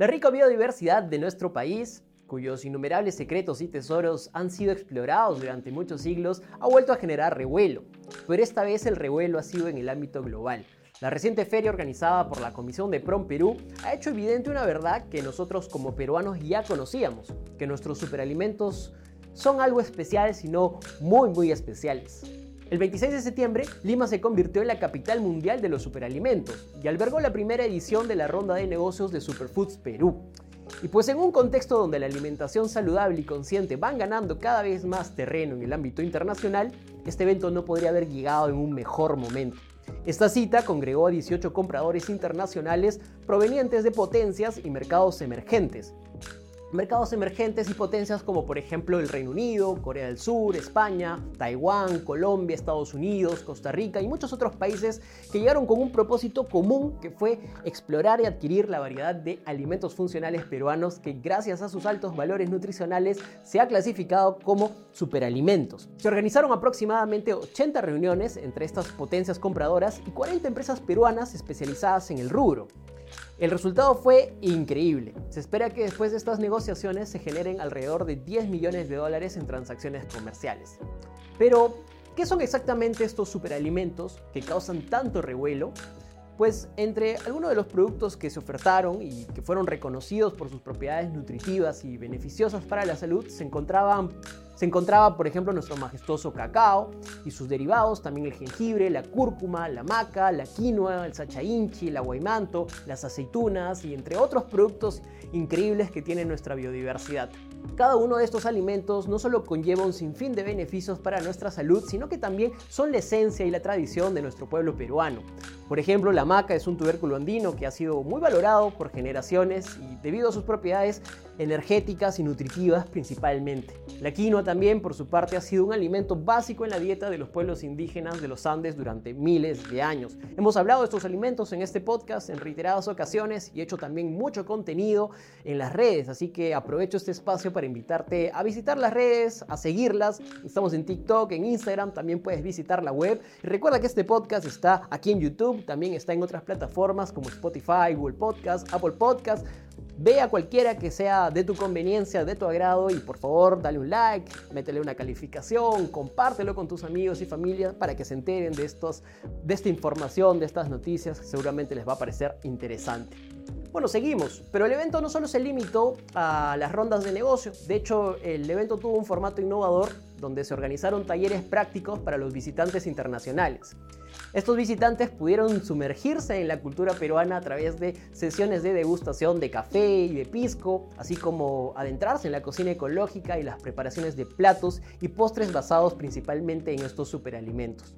La rica biodiversidad de nuestro país, cuyos innumerables secretos y tesoros han sido explorados durante muchos siglos, ha vuelto a generar revuelo. Pero esta vez el revuelo ha sido en el ámbito global. La reciente feria organizada por la Comisión de PROM Perú ha hecho evidente una verdad que nosotros como peruanos ya conocíamos, que nuestros superalimentos son algo especial, sino muy muy especiales. El 26 de septiembre, Lima se convirtió en la capital mundial de los superalimentos y albergó la primera edición de la ronda de negocios de Superfoods Perú. Y pues en un contexto donde la alimentación saludable y consciente van ganando cada vez más terreno en el ámbito internacional, este evento no podría haber llegado en un mejor momento. Esta cita congregó a 18 compradores internacionales provenientes de potencias y mercados emergentes, mercados emergentes y potencias como por ejemplo el Reino Unido, Corea del Sur, España, Taiwán, Colombia, Estados Unidos, Costa Rica y muchos otros países que llegaron con un propósito común que fue explorar y adquirir la variedad de alimentos funcionales peruanos que gracias a sus altos valores nutricionales se ha clasificado como superalimentos. Se organizaron aproximadamente 80 reuniones entre estas potencias compradoras y 40 empresas peruanas especializadas en el rubro. El resultado fue increíble. Se espera que después de estas negociaciones se generen alrededor de 10 millones de dólares en transacciones comerciales. Pero, ¿qué son exactamente estos superalimentos que causan tanto revuelo? Pues entre algunos de los productos que se ofertaron y que fueron reconocidos por sus propiedades nutritivas y beneficiosas para la salud se encontraban se encontraba, por ejemplo, nuestro majestuoso cacao y sus derivados, también el jengibre, la cúrcuma, la maca, la quinoa, el sacha inchi, el aguaymanto, las aceitunas y entre otros productos increíbles que tiene nuestra biodiversidad. Cada uno de estos alimentos no solo conlleva un sinfín de beneficios para nuestra salud, sino que también son la esencia y la tradición de nuestro pueblo peruano. Por ejemplo, la maca es un tubérculo andino que ha sido muy valorado por generaciones y debido a sus propiedades energéticas y nutritivas principalmente. La quinoa también, por su parte, ha sido un alimento básico en la dieta de los pueblos indígenas de los Andes durante miles de años. Hemos hablado de estos alimentos en este podcast en reiteradas ocasiones y he hecho también mucho contenido en las redes, así que aprovecho este espacio para invitarte a visitar las redes, a seguirlas. Estamos en TikTok, en Instagram, también puedes visitar la web. Recuerda que este podcast está aquí en YouTube, también está en otras plataformas como Spotify, Google Podcast, Apple Podcast. Ve a cualquiera que sea de tu conveniencia, de tu agrado y por favor dale un like, métele una calificación, compártelo con tus amigos y familia para que se enteren de, estos, de esta información, de estas noticias que seguramente les va a parecer interesante. Bueno, seguimos, pero el evento no solo se limitó a las rondas de negocio, de hecho el evento tuvo un formato innovador donde se organizaron talleres prácticos para los visitantes internacionales. Estos visitantes pudieron sumergirse en la cultura peruana a través de sesiones de degustación de café y de pisco, así como adentrarse en la cocina ecológica y las preparaciones de platos y postres basados principalmente en estos superalimentos.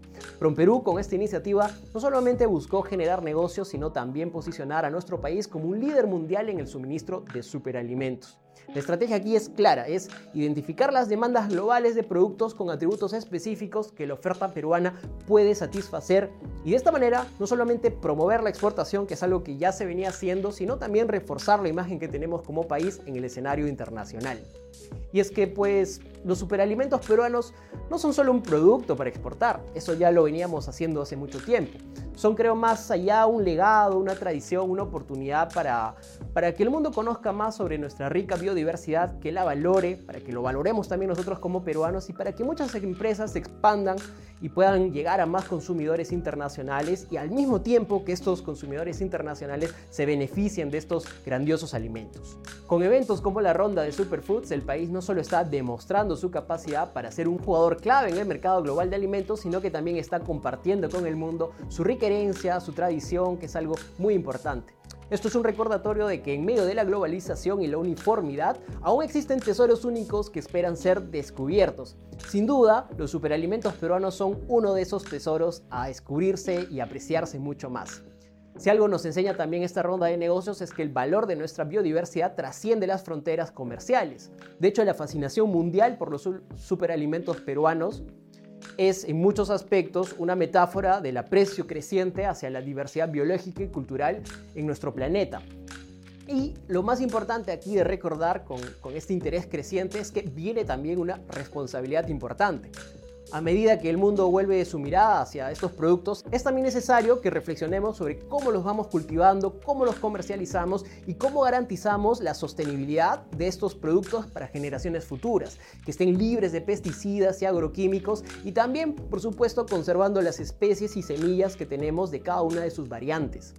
Perú con esta iniciativa no solamente buscó generar negocios, sino también posicionar a nuestro país como un líder mundial en el suministro de superalimentos. La estrategia aquí es clara, es identificar las demandas globales de productos con atributos específicos que la oferta peruana puede satisfacer y de esta manera no solamente promover la exportación, que es algo que ya se venía haciendo, sino también reforzar la imagen que tenemos como país en el escenario internacional. Y es que pues los superalimentos peruanos no son solo un producto para exportar, eso ya lo veníamos haciendo hace mucho tiempo. Son creo más allá un legado, una tradición, una oportunidad para, para que el mundo conozca más sobre nuestra rica biodiversidad, que la valore, para que lo valoremos también nosotros como peruanos y para que muchas empresas se expandan y puedan llegar a más consumidores internacionales y al mismo tiempo que estos consumidores internacionales se beneficien de estos grandiosos alimentos. Con eventos como la ronda de Superfoods, el país no solo está demostrando su capacidad para ser un jugador clave en el mercado global de alimentos, sino que también está compartiendo con el mundo su rica su tradición, que es algo muy importante. Esto es un recordatorio de que en medio de la globalización y la uniformidad, aún existen tesoros únicos que esperan ser descubiertos. Sin duda, los superalimentos peruanos son uno de esos tesoros a descubrirse y apreciarse mucho más. Si algo nos enseña también esta ronda de negocios es que el valor de nuestra biodiversidad trasciende las fronteras comerciales. De hecho, la fascinación mundial por los superalimentos peruanos es en muchos aspectos una metáfora del aprecio creciente hacia la diversidad biológica y cultural en nuestro planeta. Y lo más importante aquí de recordar con, con, este interés creciente es que viene también una responsabilidad importante. A medida que el mundo vuelve su mirada hacia estos productos, es también necesario que reflexionemos sobre cómo los vamos cultivando, cómo los comercializamos y cómo garantizamos la sostenibilidad de estos productos para generaciones futuras, que estén libres de pesticidas y agroquímicos y también, por supuesto, conservando las especies y semillas que tenemos de cada una de sus variantes.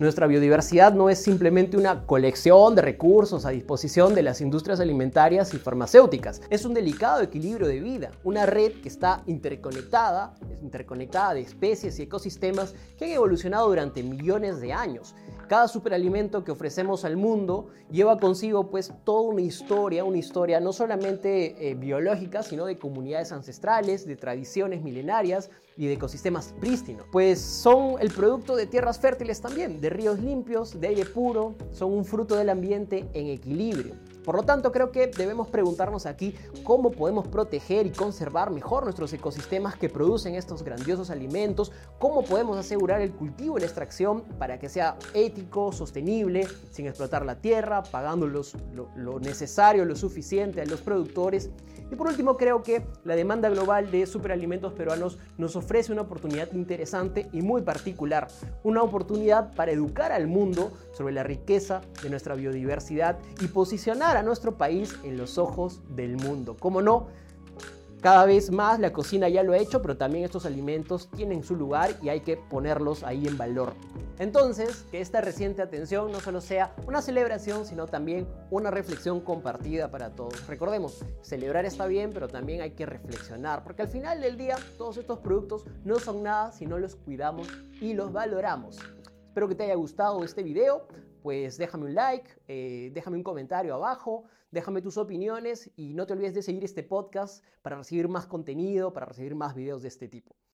Nuestra biodiversidad no es simplemente una colección de recursos a disposición de las industrias alimentarias y farmacéuticas. Es un delicado equilibrio de vida, una red que está interconectada, interconectada de especies y ecosistemas que han evolucionado durante millones de años. Cada superalimento que ofrecemos al mundo lleva consigo pues toda una historia, una historia no solamente eh, biológica, sino de comunidades ancestrales, de tradiciones milenarias y de ecosistemas prístinos. Pues son el producto de tierras fértiles también, de ríos limpios, de aire puro, son un fruto del ambiente en equilibrio. Por lo tanto, creo que debemos preguntarnos aquí cómo podemos proteger y conservar mejor nuestros ecosistemas que producen estos grandiosos alimentos, cómo podemos asegurar el cultivo y la extracción para que sea ético, sostenible, sin explotar la tierra, pagando lo, necesario, lo suficiente a los productores. Y por último, creo que la demanda global de superalimentos peruanos nos ofrece una oportunidad interesante y muy particular, una oportunidad para educar al mundo sobre la riqueza de nuestra biodiversidad y posicionar a nuestro país en los ojos del mundo. Como no, cada vez más la cocina ya lo ha hecho, pero también estos alimentos tienen su lugar y hay que ponerlos ahí en valor. Entonces, que esta reciente atención no solo sea una celebración, sino también una reflexión compartida para todos. Recordemos, celebrar está bien, pero también hay que reflexionar, porque al final del día todos estos productos no son nada si no los cuidamos y los valoramos. Espero que te haya gustado este video pues déjame un like, eh, déjame un comentario abajo, déjame tus opiniones y no te olvides de seguir este podcast para recibir más contenido, para recibir más videos de este tipo.